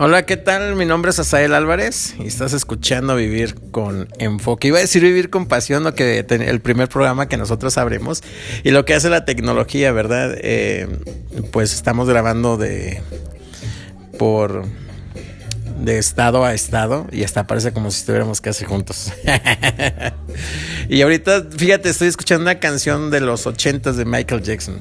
Hola, ¿qué tal? Mi nombre es Asael Álvarez y estás escuchando Vivir con Enfoque. Iba a decir Vivir con Pasión, lo que el primer programa que nosotros abremos y lo que hace la tecnología, ¿verdad? Eh, pues estamos grabando de por de estado a estado y hasta parece como si estuviéramos casi juntos. y ahorita, fíjate, estoy escuchando una canción de los ochentas de Michael Jackson.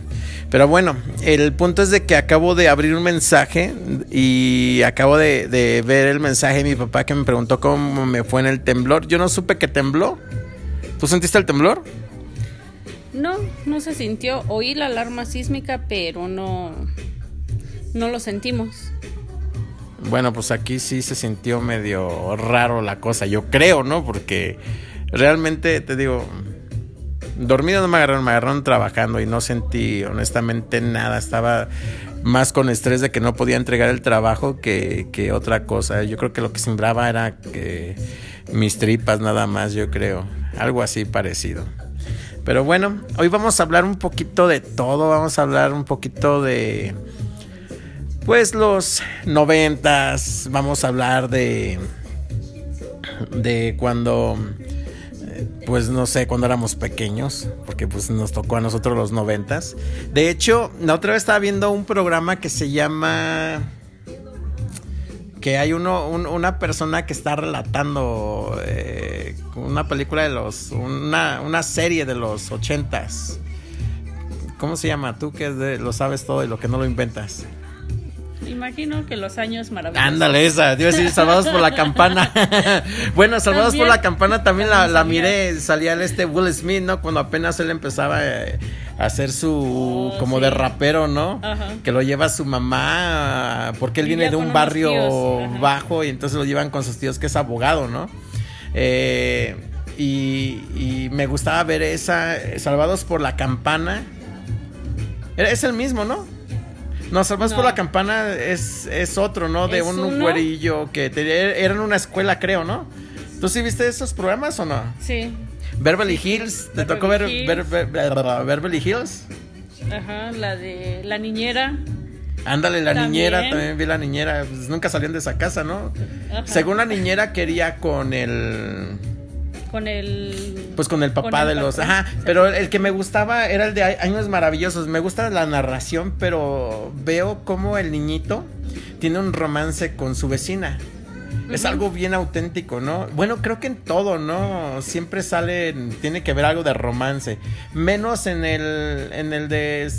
Pero bueno, el punto es de que acabo de abrir un mensaje y acabo de, de ver el mensaje de mi papá que me preguntó cómo me fue en el temblor. Yo no supe que tembló. ¿Tú sentiste el temblor? No, no se sintió. Oí la alarma sísmica, pero no, no lo sentimos. Bueno, pues aquí sí se sintió medio raro la cosa, yo creo, ¿no? Porque realmente te digo, dormido no me agarraron, me agarraron trabajando y no sentí honestamente nada, estaba más con estrés de que no podía entregar el trabajo que, que otra cosa. Yo creo que lo que sembraba era que mis tripas nada más, yo creo, algo así parecido. Pero bueno, hoy vamos a hablar un poquito de todo, vamos a hablar un poquito de pues los noventas, vamos a hablar de de cuando pues no sé, cuando éramos pequeños, porque pues nos tocó a nosotros los noventas. De hecho, la otra vez estaba viendo un programa que se llama que hay uno, una persona que está relatando eh, una película de los, una, una serie de los ochentas. ¿Cómo se llama? Tú que lo sabes todo y lo que no lo inventas. Imagino que los años maravillosos. Ándale, esa. Te decir, Salvados por la Campana. bueno, Salvados por la Campana también la, la, miré. Salía el este Will Smith, ¿no? Cuando apenas él empezaba eh, a hacer su. Oh, como de rapero, ¿no? Que lo lleva su mamá. Porque él viene de un barrio bajo y entonces lo llevan con sus tíos, que es abogado, ¿no? Eh, y, y me gustaba ver esa. Salvados por la Campana. Es el mismo, ¿no? No, Salvados por la Campana es, es otro, ¿no? De un güerillo que era en una escuela, creo, ¿no? ¿Tú sí viste esos programas o no? Sí. Beverly Hills, ¿te tocó ver, Beverly Hills? Ajá, la de la niñera. Ándale, la niñera, también vi la niñera. Pues nunca salían de esa casa, ¿no? Según la niñera quería con el con el pues con el papá de los ajá pero el que me gustaba era el de años maravillosos me gusta la narración pero veo como el niñito tiene un romance con su vecina es algo bien auténtico, ¿no? Bueno, creo que en todo, ¿no? Siempre sale, tiene que ver algo de romance. Menos en el, en el de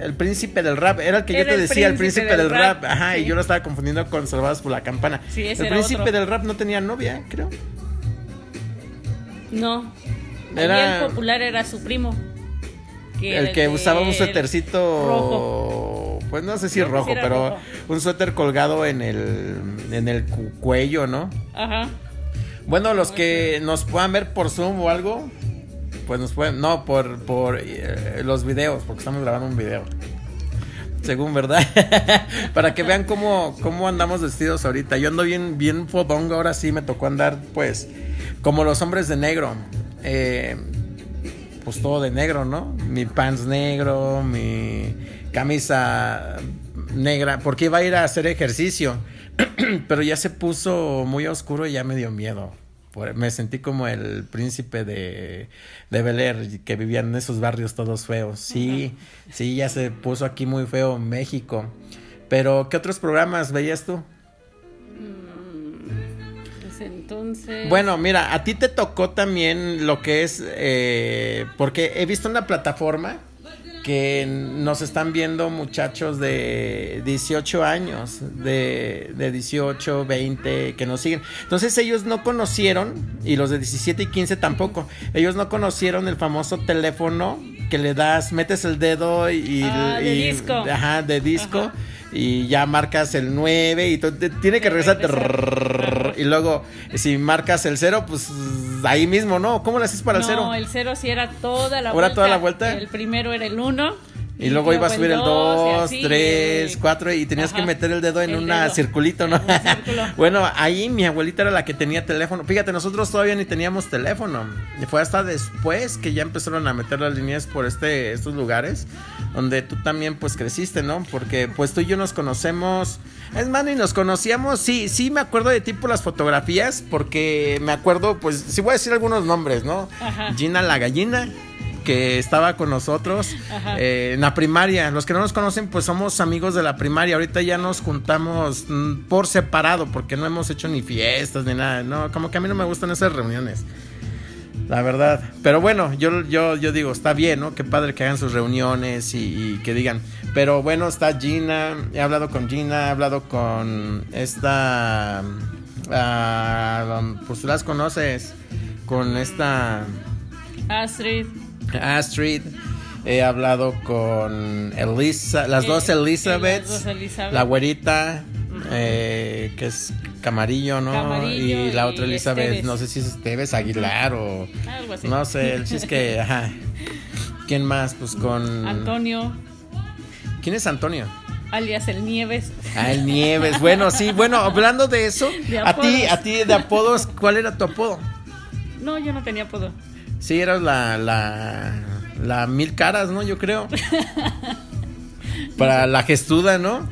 el príncipe del rap. Era el que yo te decía, el príncipe del, rap. Ajá, y yo lo estaba confundiendo con Salvados por la Campana. el príncipe del rap no tenía novia, creo. No. Era... El popular era su primo. el que usaba un suétercito rojo. Pues no sé si rojo, pero un suéter colgado en el en el cuello, ¿no? Ajá. Bueno, los que nos puedan ver por Zoom o algo, pues nos pueden, no, por, por eh, los videos, porque estamos grabando un video. Según, ¿verdad? Para que vean cómo, cómo andamos vestidos ahorita. Yo ando bien, bien fodongo, ahora sí me tocó andar, pues, como los hombres de negro. Eh, pues todo de negro, ¿no? Mi pants negro, mi camisa negra, porque iba a ir a hacer ejercicio, pero ya se puso muy oscuro y ya me dio miedo. Me sentí como el príncipe de, de Bel Air, que vivían en esos barrios todos feos. Sí, sí, ya se puso aquí muy feo México. Pero, ¿qué otros programas veías tú? Entonces. Bueno, mira, a ti te tocó también lo que es. Eh, porque he visto una plataforma que nos están viendo muchachos de 18 años, de, de 18, 20, que nos siguen. Entonces ellos no conocieron, y los de 17 y 15 tampoco, ellos no conocieron el famoso teléfono que le das, metes el dedo y... Ah, de disco. Ajá, de disco y ya marcas el 9 y tiene que regresar y luego si marcas el 0 pues ahí mismo no ¿cómo lo haces para el 0? No, el 0 sí era toda la vuelta. toda la vuelta? El primero era el 1 Y luego iba a subir el 2, 3, 4 y tenías que meter el dedo en un circulito, ¿no? bueno, ahí mi abuelita era la que tenía teléfono. Fíjate, nosotros todavía ni teníamos teléfono. Y fue hasta después que ya empezaron a meter las líneas por este estos lugares donde tú también pues creciste, ¿no? Porque pues tú y yo nos conocemos. Es más, y nos conocíamos. Sí, sí me acuerdo de ti por las fotografías porque me acuerdo pues sí voy a decir algunos nombres, ¿no? Gina la gallina que estaba con nosotros eh, en la primaria. Los que no nos conocen, pues somos amigos de la primaria. Ahorita ya nos juntamos mm, por separado porque no hemos hecho ni fiestas ni nada. No, como que a mí no me gustan esas reuniones. La verdad. Pero bueno, yo, yo, yo digo, está bien, ¿no? Qué padre que hagan sus reuniones y, que digan. Pero bueno, está Gina. He hablado con Gina, he hablado con esta. Uh, pues tú las conoces. Con esta. Astrid. Astrid. He hablado con Elisa, las dos eh, Elizabeth, la güerita, eh, que es Camarillo, ¿no? y la otra Elizabeth, no sé si es Esteves Aguilar o Algo así. no sé, el chiste que, ajá. ¿Quién más? Pues con Antonio. ¿Quién es Antonio? alias el Nieves. Ah, el Nieves. Bueno, sí, bueno, hablando de eso, a ti, a ti de apodos, ¿cuál era tu apodo? No, yo no tenía apodo. Sí, eras la, la, la mil caras, ¿no? Yo creo. Para la gestuda, ¿no?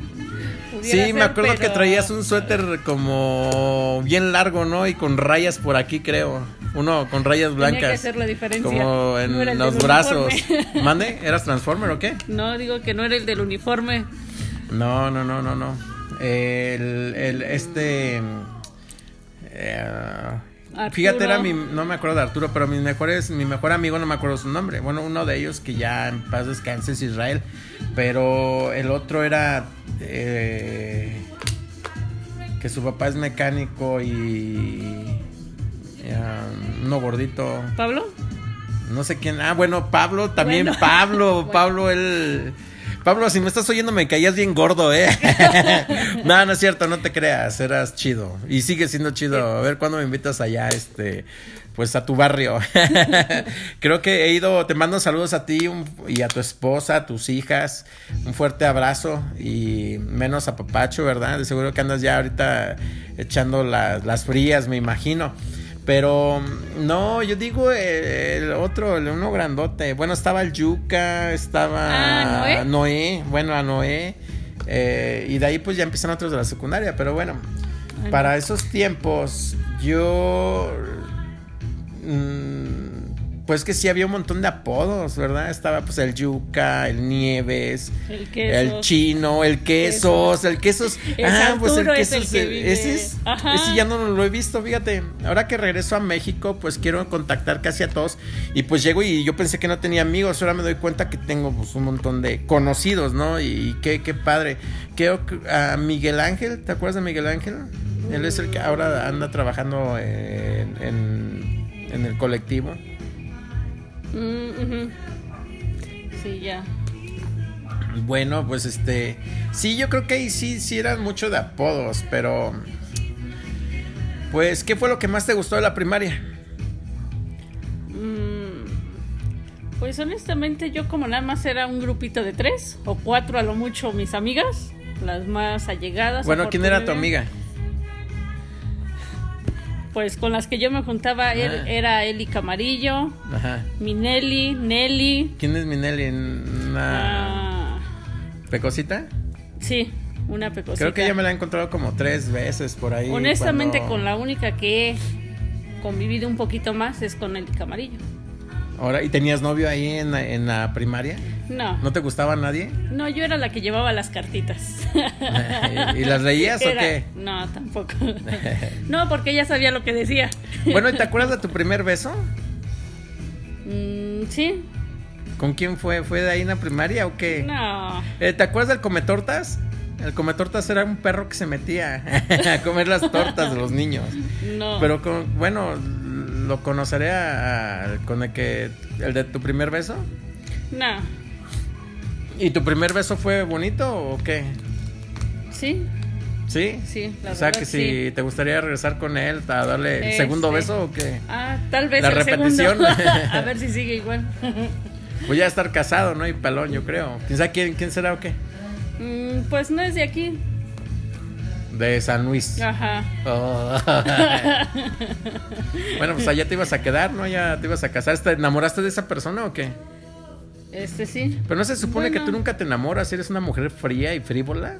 sí, me acuerdo que traías un suéter como bien largo, ¿no? Y con rayas por aquí, creo. Uno con rayas blancas. Tenía que hacer la diferencia. Como en los brazos. ¿Mande? ¿Eras Transformer o qué? No, digo que no era el del uniforme. No, no, no, no, no. El, el este... Eh, Fíjate, era mi, no me acuerdo de Arturo, pero mis mejores, mi mejor amigo no me acuerdo su nombre. Bueno, uno de ellos que ya en paz descanse es Israel, pero el otro era eh, que su papá es mecánico y um, uno gordito. ¿Pablo? No sé quién. Ah, bueno, Pablo, también Pablo, Pablo, él Pablo, si me estás oyendo, me caías bien gordo, ¿eh? no, no es cierto, no te creas, eras chido. Y sigue siendo chido. A ver cuándo me invitas allá, este, pues a tu barrio. Creo que he ido, te mando saludos a ti y a tu esposa, a tus hijas. Un fuerte abrazo y menos a Papacho, ¿verdad? De seguro que andas ya ahorita echando las frías, me imagino. Pero no, yo digo el, otro, el uno grandote. Bueno, estaba el Yuca, estaba ah, Noé? bueno, a Noé. Eh, y de ahí pues ya empiezan otros de la secundaria. Pero bueno, para esos tiempos yo... Mm, pues que sí había un montón de apodos, ¿verdad? Estaba pues el yuca, el nieves, el, el chino, el quesos, el quesos. ah, pues el quesos. ese es, ese ya no lo he visto, fíjate. Ahora que regreso a México, pues quiero contactar casi a todos. Y pues llego y yo pensé que no tenía amigos, ahora me doy cuenta que tengo pues un montón de conocidos, ¿no? Y qué, qué padre. Creo a Miguel Ángel, ¿te acuerdas de Miguel Ángel? Él es el que ahora anda trabajando en, en el colectivo. Mm, sí, ya. Bueno, pues este. Sí, yo creo que ahí sí, sí eran mucho de apodos, pero. Pues, ¿qué fue lo que más te gustó de la primaria? Mm, pues honestamente, yo como nada más era un grupito de tres o cuatro a lo mucho mis amigas, las más allegadas. Bueno, ¿quién era tu amiga? Pues con las que yo me juntaba ah. era Eli Camarillo, Ajá. mi Nelly. ¿Quién es mi Nelly? ¿Una ah. pecosita? Sí, una pecosita. Creo que ya me la he encontrado como tres veces por ahí. Honestamente, con la única que he convivido un poquito más es con Eli Camarillo. Ahora, ¿y tenías novio ahí en en la primaria? No. ¿No te gustaba nadie? No, yo era la que llevaba las cartitas. ¿Y las leías o qué? No, tampoco. No, porque ella sabía lo que decía. Bueno, ¿y te acuerdas de tu primer beso? Mm, sí. ¿Con quién fue? ¿Fue de ahí en la primaria o qué? No. Eh, ¿Te acuerdas del cometortas? El cometortas era un perro que se metía a comer las tortas de los niños. No. Pero con, bueno, lo conoceré con el que el de tu primer beso. No. ¿Y tu primer beso fue bonito o qué? Sí. ¿Sí? Sí, la O sea, que si te gustaría regresar con él a darle el este. segundo beso o qué? Ah, tal vez la repetición. a ver si sigue igual. Voy a estar casado, ¿no? Y pelón, yo creo. ¿Quién sabe quién, quién será o qué? Mm, pues no es de aquí. De San Luis. Ajá. Oh. bueno, pues allá te ibas a quedar, ¿no? Ya te ibas a casar. ¿Te enamoraste de esa persona o qué? Este sí. Pero no se supone que tú nunca te enamoras, eres una mujer fría y frívola.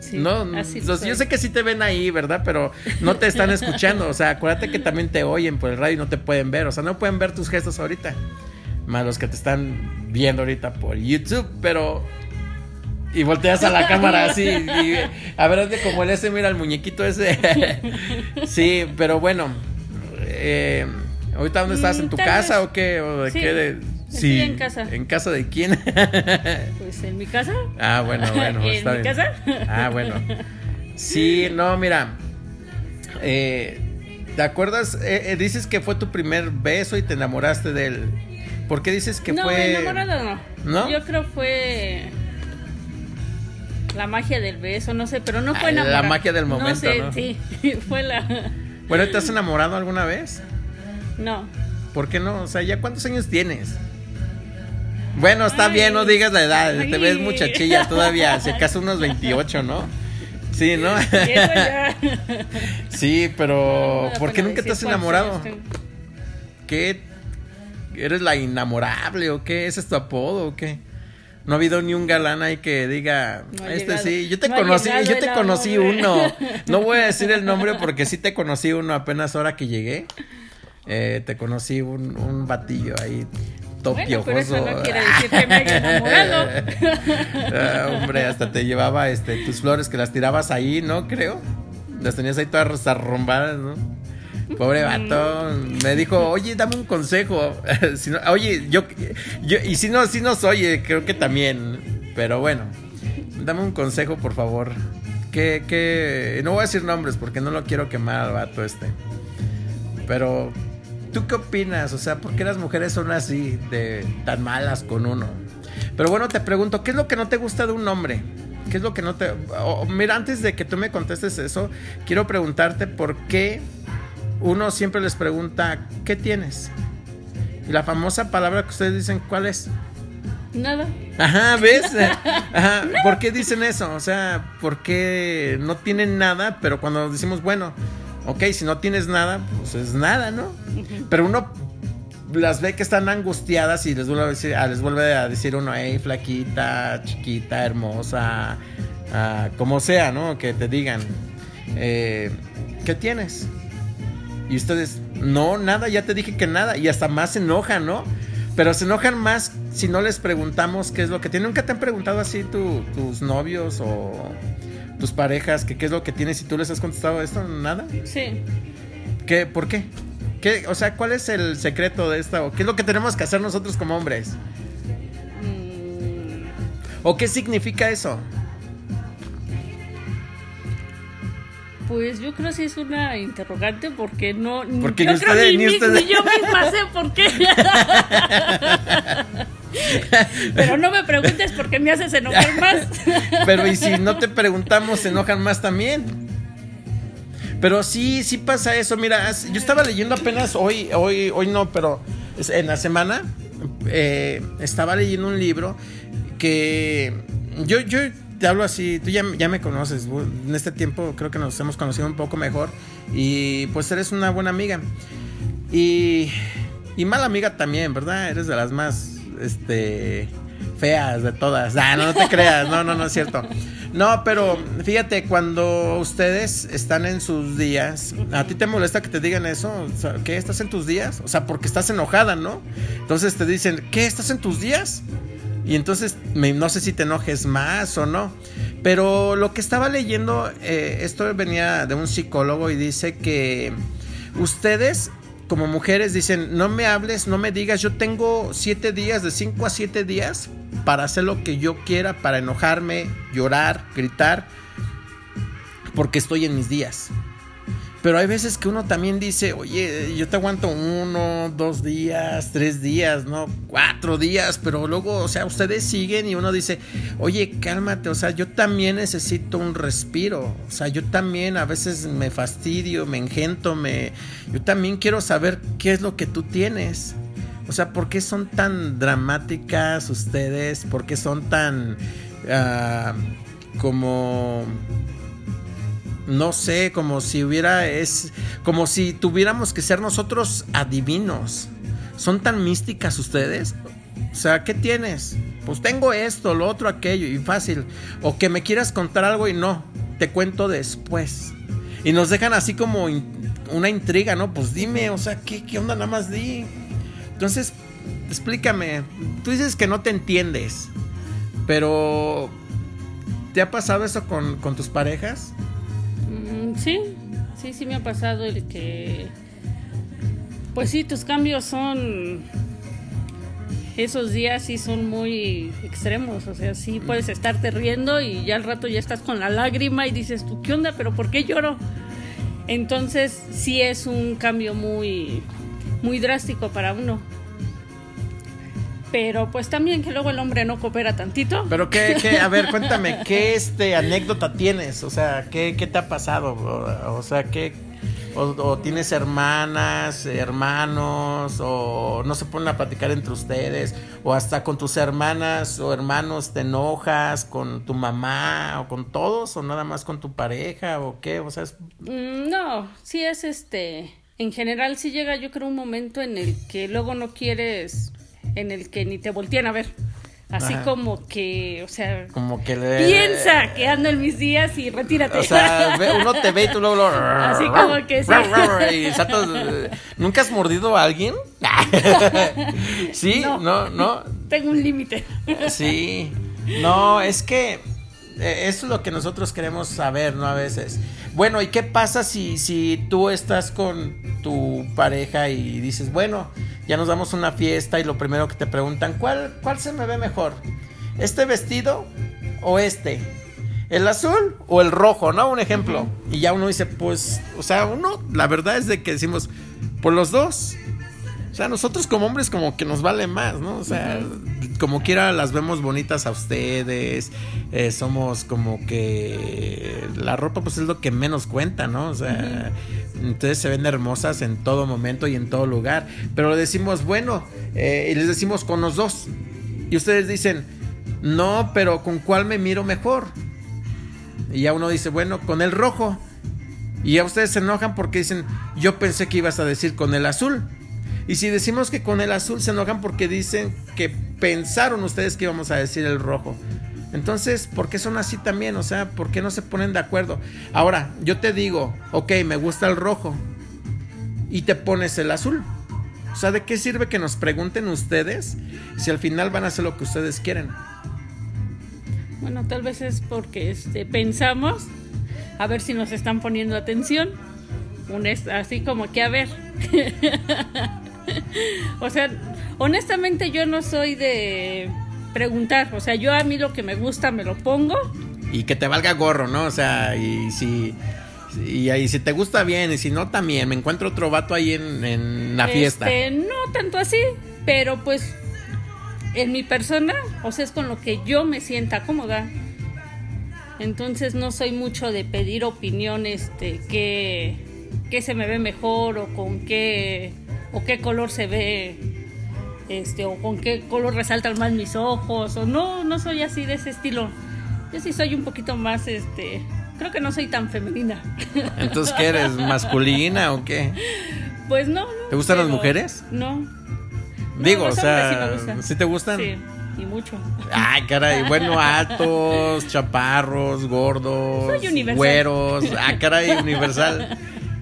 Sí, no, así los- yo sé que sí te ven ahí, ¿verdad? Pero no te están escuchando. O sea, acuérdate que también te oyen por el radio y no te pueden ver. O sea, no pueden ver tus gestos ahorita. Más los que te están viendo ahorita por YouTube, pero. Y volteas a la cámara así. Y, a ver, hazle como el ese, mira el muñequito ese. sí, pero bueno. eh, ¿Ahorita dónde estás? ¿En tu Mm, tal casa vez. o qué? ¿O de Sí, qué? De- en casa. ¿En casa de quién? Pues en mi casa. Ah, bueno, bueno. ¿En está mi bien. casa? Ah, bueno. Sí, no, mira. eh, ¿Te acuerdas? Eh, eh, dices que fue tu primer beso y te enamoraste de él. ¿Por qué dices que no, fue.? enamorada no. ¿No? Yo creo fue la magia del beso, no sé, pero no Ah, fue la enamorada. magia del momento, No sé, ¿no? sí, fue la Bueno, ¿te has enamorado alguna vez? no. ¿Por qué no? O sea, ¿ya cuántos años tienes? Bueno, está Ay. bien, no digas la edad. Te ves muchachilla todavía. Si acaso unos 28, ¿no? Sí, ¿no? Sí, pero ¿por qué nunca te has enamorado? ¿Qué? ¿Eres la inamorable o qué? ¿Ese es tu apodo o qué? No ha habido ni un galán ahí que diga, No este llegado. sí, yo te No conocí, yo te conocí uno. No voy a decir el nombre porque sí te conocí uno apenas ahora que llegué. Eh, te conocí un, un batillo ahí, todo Bueno, pero eso no quiere decir que me enamorado. Ah, hombre, hasta te llevaba este tus flores que las tirabas ahí, ¿no? Creo. Las tenías ahí todas arrombadas, ¿no? Pobre vato, me dijo, oye, dame un consejo. No- oye, yo, yo, y si no, si nos oye, creo que también. Pero bueno, dame un consejo, por favor. Que, que, no voy a decir nombres porque no lo quiero quemar al vato este. Pero, ¿tú qué opinas? O sea, ¿por qué las mujeres son así, de tan malas con uno? Pero bueno, te pregunto, ¿qué es lo que no te gusta de un hombre? ¿Qué es lo que no te... mira, antes de que tú me contestes eso, quiero preguntarte por qué uno siempre les pregunta, ¿qué tienes? Y la famosa palabra que ustedes dicen, ¿cuál es? Nada. Ajá, ¿ves? Ajá, ¿por qué dicen eso? O sea, ¿por qué no tienen nada? Pero cuando decimos, bueno, ok, si no tienes nada, pues es nada, ¿no? Pero uno las ve que están angustiadas y les vuelve a decir, ah, les vuelve a decir uno, hey, flaquita, chiquita, hermosa, ah, como sea, ¿no? Que te digan, eh, ¿qué tienes? Y ustedes, no, nada, ya te dije que nada. Y hasta más se enojan, ¿no? Pero se enojan más si no les preguntamos qué es lo que tienen. ¿Nunca te han preguntado así tu- tus novios o tus parejas que qué es lo que tienes y tú les has contestado esto? ¿Nada? Sí. ¿Qué? ¿Por qué? ¿Qué? O sea, ¿cuál es el secreto de esta? ¿O qué es lo que tenemos que hacer nosotros como hombres? Mm, ¿O qué significa eso? Pues yo creo que sí es una interrogante porque no. Porque yo ni creo ni, yo misma sé por qué. Pero no me preguntes porque me haces enojar más. Pero y si no te preguntamos, se enojan más también. Pero sí, sí pasa eso. Mira, yo estaba leyendo apenas hoy, hoy, hoy no, pero en la semana eh, estaba leyendo un libro que yo, yo te hablo así, tú ya, me conoces. En este tiempo creo que nos hemos conocido un poco mejor y pues eres una buena amiga. Y, y mala amiga también, ¿verdad? Eres de las más, este, feas de todas. Ah, no, no te creas, no, no, no es cierto. No, pero fíjate, cuando ustedes están en sus días, ¿a ti te molesta que te digan eso? ¿Qué? ¿Estás en tus días? O sea, porque estás enojada, ¿no? Entonces te dicen, ¿qué? ¿Estás en tus días? Y entonces no sé si te enojes más o no. Pero lo que estaba leyendo, eh, esto venía de un psicólogo y dice que ustedes como mujeres dicen, no me hables, no me digas, yo tengo siete días, de cinco a siete días para hacer lo que yo quiera, para enojarme, llorar, gritar, porque estoy en mis días. Pero hay veces que uno también dice, oye, yo te aguanto uno, dos días, tres días, ¿no? Cuatro días, pero luego, o sea, ustedes siguen y uno dice, oye, cálmate, o sea, yo también necesito un respiro, o sea, yo también a veces me fastidio, me engento, me... Yo también quiero saber qué es lo que tú tienes. O sea, ¿por qué son tan dramáticas ustedes? ¿Por qué son tan ah, como no sé, como si hubiera es como si tuviéramos que ser nosotros adivinos. ¿Son tan místicas ustedes? O sea, ¿qué tienes? Pues tengo esto, lo otro, aquello, y fácil. O que me quieras contar algo y no, te cuento después. Y nos dejan así como una intriga, ¿no? Pues dime, o sea, ¿qué, qué onda? Nada más di. Entonces, explícame. Tú dices que no te entiendes, pero ¿te ha pasado eso con, con tus parejas? Sí, sí, sí me ha pasado el que... Pues sí, tus cambios son esos días sí son muy extremos, o sea, sí puedes estarte riendo y ya al rato ya estás con la lágrima y dices, ¿tú qué onda? ¿Pero por qué lloro? Entonces sí es un cambio muy, muy drástico para uno. Pero pues también que luego el hombre no coopera tantito. Pero qué, qué a ver, cuéntame, ¿qué este anécdota tienes? O sea, ¿qué, qué te ha pasado? O, sea, ¿qué, o, tienes hermanas, hermanos, o no se ponen a platicar entre ustedes, o hasta con tus hermanas o hermanos te enojas con tu mamá o con todos, o nada más con tu pareja, o qué, o sea, mm, No, sí es este, en general sí llega yo creo un momento en el que luego no quieres, en el que ni te voltean a ver. Así como que, o sea, como que piensa que ando en mis días y retírate. O sea, uno te ve y tú luego lo... Así como que sí. ¿Nunca has mordido a alguien? sí, no, no. Tengo un límite. sí. No, es que eh, eso es lo que nosotros queremos saber, ¿no? A veces. Bueno, ¿y qué pasa si, si tú estás con tu pareja y dices, bueno, ya nos damos una fiesta y lo primero que te preguntan, ¿cuál, cuál se me ve mejor? ¿Este vestido o este? ¿El azul o el rojo? ¿No? Un ejemplo. Y ya uno dice, pues, o sea, uno, la verdad es de que decimos, por los dos. O sea, nosotros como hombres como que nos vale más, ¿no? O sea, como quiera las vemos bonitas a ustedes, eh, somos como que la ropa pues es lo que menos cuenta, ¿no? O sea, entonces se ven hermosas en todo momento y en todo lugar. Pero decimos, bueno, eh, y les decimos con los dos. Y ustedes dicen, no, pero ¿con cuál me miro mejor? Y ya uno dice, bueno, con el rojo. Y ya ustedes se enojan porque dicen, yo pensé que ibas a decir con el azul. Y si decimos que con el azul se enojan porque dicen que pensaron ustedes que íbamos a decir el rojo. Entonces, ¿por qué son así también? O sea, ¿por qué no se ponen de acuerdo? Ahora, yo te digo, ok, me gusta el rojo y te pones el azul. O sea, ¿de qué sirve que nos pregunten ustedes si al final van a hacer lo que ustedes quieren? Bueno, tal vez es porque este, pensamos a ver si nos están poniendo atención. así como que a ver. o sea, honestamente yo no soy de preguntar, o sea, yo a mí lo que me gusta me lo pongo. Y que te valga gorro, ¿no? O sea, y si... Y ahí si te gusta bien, y si no también, me encuentro otro vato ahí en, la fiesta. Este, no tanto así, pero pues en mi persona, o sea, es con lo que yo me sienta cómoda. Entonces no soy mucho de pedir opiniones de qué, qué se me ve mejor o con qué o qué color se ve este o con qué color resaltan más mis ojos o no no soy así de ese estilo. Yo sí soy un poquito más este creo que no soy tan femenina. Entonces qué eres masculina o qué pues no, te gustan las mujeres no. Digo o sea sí, te gustan sí y mucho. Ay caray bueno altos chaparros gordos güeros. Ah caray universal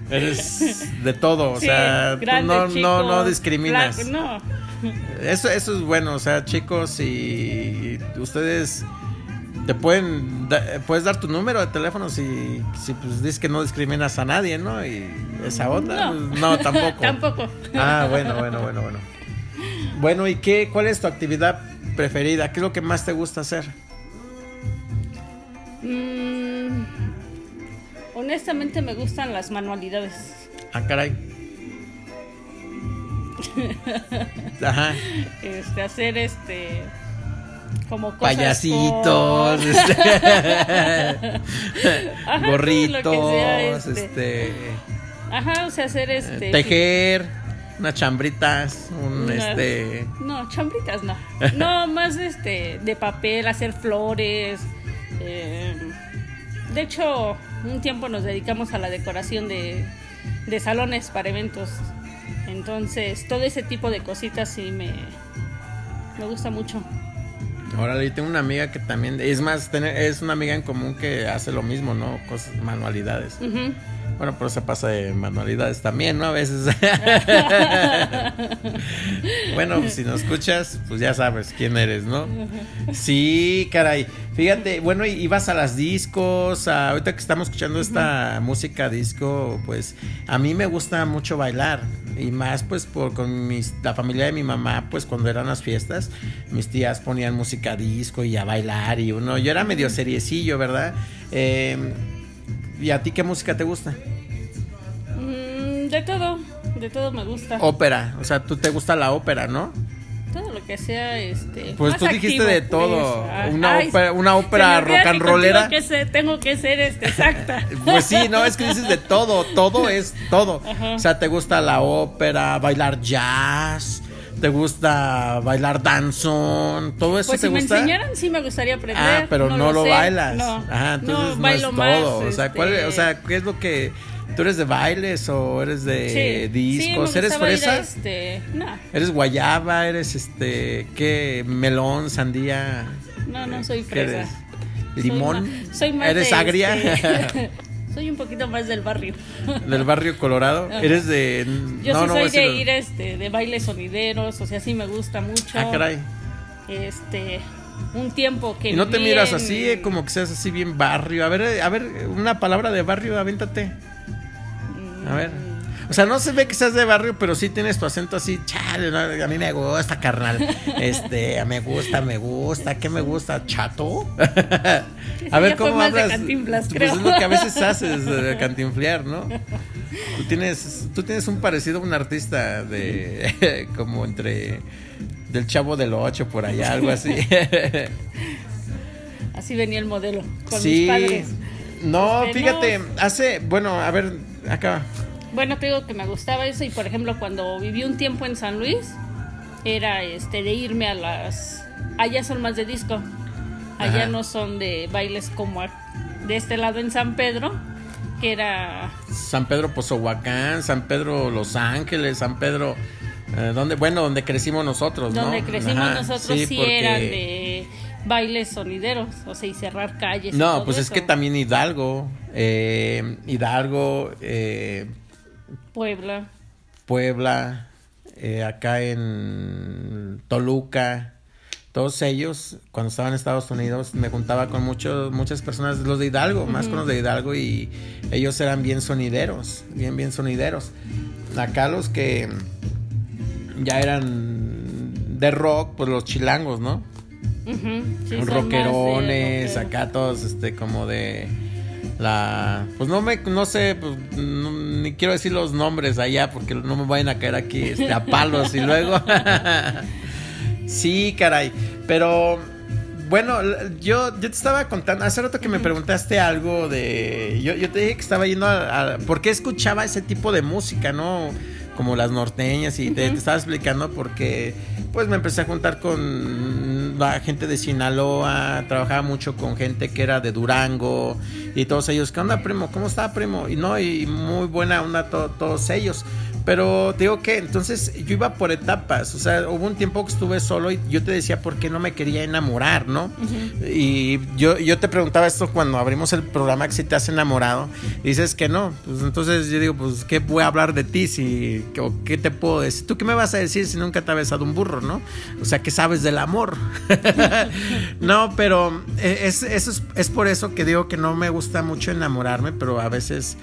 Eres de todo, o sea, no, no, no discriminas. no. Eso, eso es bueno, o sea, chicos, y ustedes te pueden, puedes dar tu número de teléfono si, si pues dices que no discriminas a nadie, ¿no? Y esa onda, no, pues, no tampoco. tampoco. Ah, bueno, bueno, bueno, bueno. Bueno, ¿y qué, cuál es tu actividad preferida? ¿Qué es lo que más te gusta hacer? Mmm Honestamente me gustan las manualidades. Ah, caray. Ajá. Este, hacer este como cosas payasitos, este, gorritos, este, Ajá, o sea, hacer este tejer. unas chambritas, un este... No, chambritas no. No, más este, de papel, hacer flores. Eh, de hecho, un tiempo nos dedicamos a la decoración de, de salones para eventos. Entonces, todo ese tipo de cositas sí me, me gusta mucho. Ahora yo tengo una amiga que también, es más, es una amiga en común que hace lo mismo, ¿no? Cosas, manualidades. Bueno, pero se pasa de manualidades también, ¿no? A veces. bueno, pues si nos escuchas, pues ya sabes quién eres, ¿no? Sí, caray. Fíjate, bueno, y vas a las discos, ahorita que estamos escuchando esta música disco, pues a mí me gusta mucho bailar. Y más pues por con mis, la familia de mi mamá, pues cuando eran las fiestas, mis tías ponían música disco y a bailar y uno, yo era medio seriecillo, ¿verdad? Eh, ¿Y a ti qué música te gusta? Mm, de todo, de todo me gusta. Ópera, o sea, tú te gusta la ópera, ¿no? Todo lo que sea, este. Pues tú dijiste de todo. Pues, una, ópera, una ópera rock and rollera. Tengo que ser, tengo que ser este, exacta. pues sí, no, es que dices de todo. Todo es todo. O sea, te gusta la ópera, bailar jazz te gusta bailar danzón, todo eso pues te si gusta. me enseñaran sí me gustaría aprender. Ah, pero no, lo, bailas. No, Ajá, entonces no, es todo. o sea, ¿cuál, o sea, ¿qué es lo que tú eres de bailes o eres de discos? ¿Eres fresa? Este, no. ¿Eres guayaba? ¿Eres este qué melón, sandía? No, no soy fresa. ¿Limón? Soy más, ¿Eres agria? Este, soy un poquito más del barrio. ¿Del barrio Colorado? ¿Eres de.? Yo sí soy de ir este, de bailes sonideros, o sea, sí me gusta mucho. Ah, caray. Este. Un tiempo que. Y no te miras así, eh, como que seas así bien barrio. A ver, a ver, una palabra de barrio, avéntate. A ver. O sea, no se ve que seas de barrio, pero sí tienes tu acento así, chale, a mí me gusta, carnal. Este, me gusta, me gusta, ¿qué me gusta? ¿Chato? a ver cómo hablas. pues es lo que a veces haces, de cantinflear, ¿no? Tú tienes, tú tienes un parecido a un artista de como entre del chavo del ocho por allá, algo así. así venía el modelo con mis padres. No, este, fíjate, hace, bueno, a ver, acá bueno, te digo que me gustaba eso y por ejemplo cuando viví un tiempo en San Luis era este de irme a las allá son más de disco. Allá no son de bailes como de este lado en San Pedro, que era San Pedro Pozohuacán, San Pedro Los Ángeles, San Pedro eh, donde bueno, donde crecimos nosotros, ¿no? Donde crecimos nosotros sí, eran de bailes sonideros, o sea, y cerrar calles. No, pues es que también Hidalgo, eh, Hidalgo, eh, Puebla. Puebla, eh, acá en Toluca, todos ellos, cuando estaban en Estados Unidos, me juntaba con muchos, muchas personas, los de Hidalgo, más con los de Hidalgo, y ellos eran bien sonideros, bien, bien sonideros. Acá los que ya eran de rock, pues los chilangos, ¿no? rockerones, acá todos, este, como de la pues no me no sé pues, ni quiero decir los nombres allá porque no me vayan a caer aquí este, a palos y luego. Sí caray. Pero bueno yo yo te estaba contando hace rato que me preguntaste algo de yo, yo te dije que estaba yendo a, a por qué escuchaba ese tipo de música no como las norteñas y te, estaba explicando porque pues me empecé a juntar con la gente de Sinaloa, trabajaba mucho con gente que era de Durango y todos ellos, ¿qué onda primo? ¿Cómo está primo? Y no, y muy buena onda todos ellos. Pero digo que entonces yo iba por etapas, o sea, hubo un tiempo que estuve solo y yo te decía por qué no me quería enamorar, ¿no? Y yo, yo te preguntaba esto cuando abrimos el programa que si te has enamorado, y dices que no, pues entonces yo digo, pues ¿qué voy a hablar de ti? Si, ¿Qué te puedo decir? ¿Tú qué me vas a decir si nunca te ha besado un burro, no? O sea, ¿qué sabes del amor? no, pero eh, es, es, es por eso que digo que no me gusta mucho enamorarme, pero a veces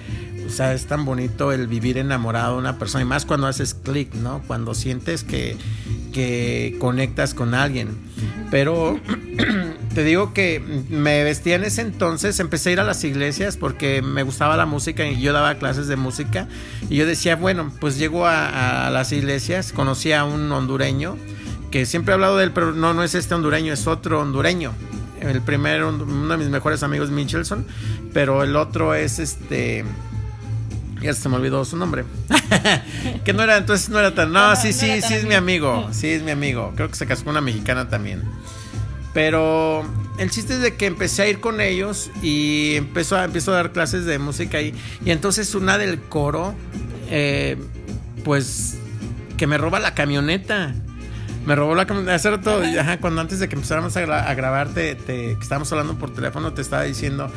o sea, es tan bonito el vivir enamorado de una persona y más cuando haces clic, ¿no? Cuando sientes que, que conectas con alguien. Pero te digo que me vestía en ese entonces, empecé a ir a las iglesias porque me gustaba la música y yo daba clases de música y yo decía, bueno, pues llego a, las iglesias, conocí a un hondureño que siempre he hablado de él, pero no, no es este hondureño, es otro hondureño. El primero, uno de mis mejores amigos, Michelson, pero el otro es este Ya se me olvidó su nombre. que no era, entonces no era tan. No, sí, sí, sí, es mi amigo. Sí, es mi amigo. Creo que se casó con una mexicana también. Pero el chiste es de que empecé a ir con ellos y empezó a, empezó a dar clases de música ahí. Y entonces una del coro, eh, pues, que me roba la camioneta. Me robó la camioneta. Hace rato, ajá, cuando antes de que empezáramos a, gra- a grabar, te, te- que estábamos hablando por teléfono, te estaba diciendo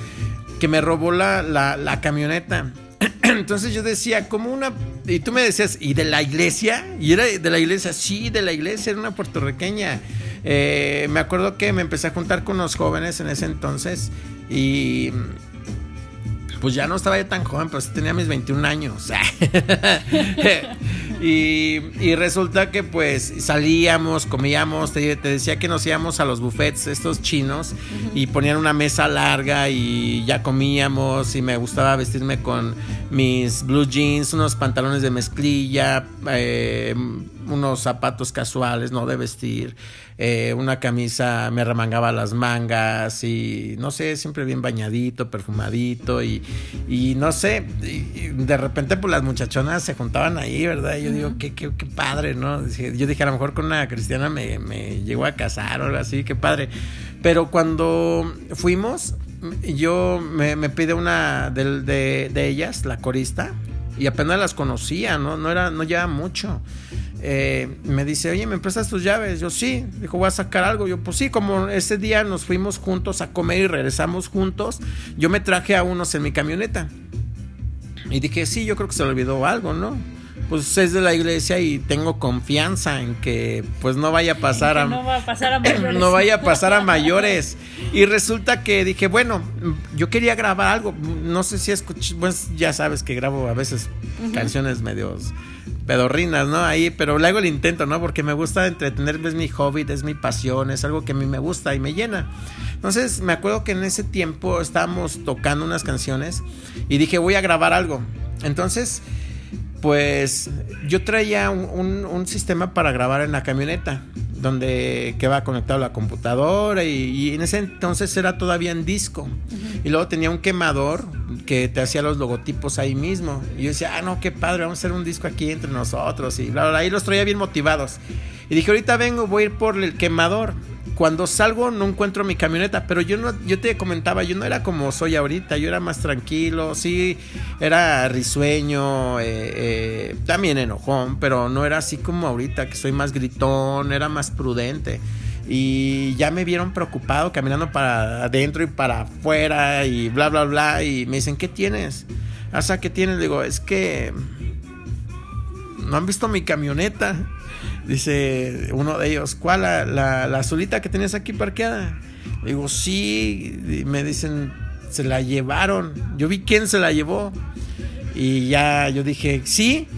que me robó la, la, la camioneta. Entonces yo decía, como una. Y tú me decías, ¿y de la iglesia? Y era de la iglesia, sí, de la iglesia, era una puertorriqueña. Eh, me acuerdo que me empecé a juntar con los jóvenes en ese entonces y. Pues ya no estaba yo tan joven, sí tenía mis 21 años. y, resulta que pues salíamos, comíamos, te, decía que nos íbamos a los buffets estos chinos y ponían una mesa larga y ya comíamos y me gustaba vestirme con mis blue jeans, unos pantalones de mezclilla, eh, unos zapatos casuales, no de vestir, eh, una camisa, me remangaba las mangas y no sé, siempre bien bañadito, perfumadito y, y no sé, y- de repente pues las muchachonas se juntaban ahí, ¿verdad? Yo digo, qué, qué, qué padre, ¿no? Yo dije, a lo mejor con una cristiana me, me llegó a casar o algo así, qué padre. Pero cuando fuimos, yo me, me pide una de, de, de ellas, la corista, y apenas las conocía, ¿no? No era, no lleva mucho. Eh, me dice, oye, ¿me prestas tus llaves? Yo sí, dijo, voy a sacar algo. Yo, pues sí, como ese día nos fuimos juntos a comer y regresamos juntos, yo me traje a unos en mi camioneta. Y dije, sí, yo creo que se le olvidó algo, ¿no? Pues es de la iglesia y tengo confianza en que pues no vaya a pasar a no va a pasar a mayores. no vaya a pasar a mayores. Y resulta que dije, bueno, yo quería grabar algo. No sé si escuché, pues ya sabes que grabo a veces canciones medios pedorrinas, ¿no? Ahí, pero le hago el intento, ¿no? Porque me gusta entretenerme, es mi hobby, es mi pasión, es algo que a mí me gusta y me llena. Entonces, me acuerdo que en ese tiempo estábamos tocando unas canciones y dije, voy a grabar algo. Entonces, pues yo traía un, un- un sistema para grabar en la camioneta, donde que va conectado a la computadora y, y en ese entonces era todavía en disco. Y luego tenía un quemador que te hacía los logotipos ahí mismo. Y yo decía, ah, no, qué padre, vamos a hacer un disco aquí entre nosotros. Y bla, bla, bla. Ahí los traía bien motivados. Y dije, ahorita vengo, voy a ir por el quemador. Cuando salgo no encuentro mi camioneta, pero yo no, yo te comentaba, yo no era como soy ahorita, yo era más tranquilo, sí, era risueño, eh, eh, también enojón, pero no era así como ahorita, que soy más gritón, era más prudente. Y ya me vieron preocupado caminando para adentro y para afuera y bla, bla, bla. Y me dicen, ¿qué tienes? O sea, ¿qué tienes? Digo, es que no han visto mi camioneta. Dice uno de ellos, ¿cuál? La, la, la azulita que tenías aquí parqueada. Digo, sí. Y me dicen, se la llevaron. Yo vi quién se la llevó. Y ya yo dije, sí.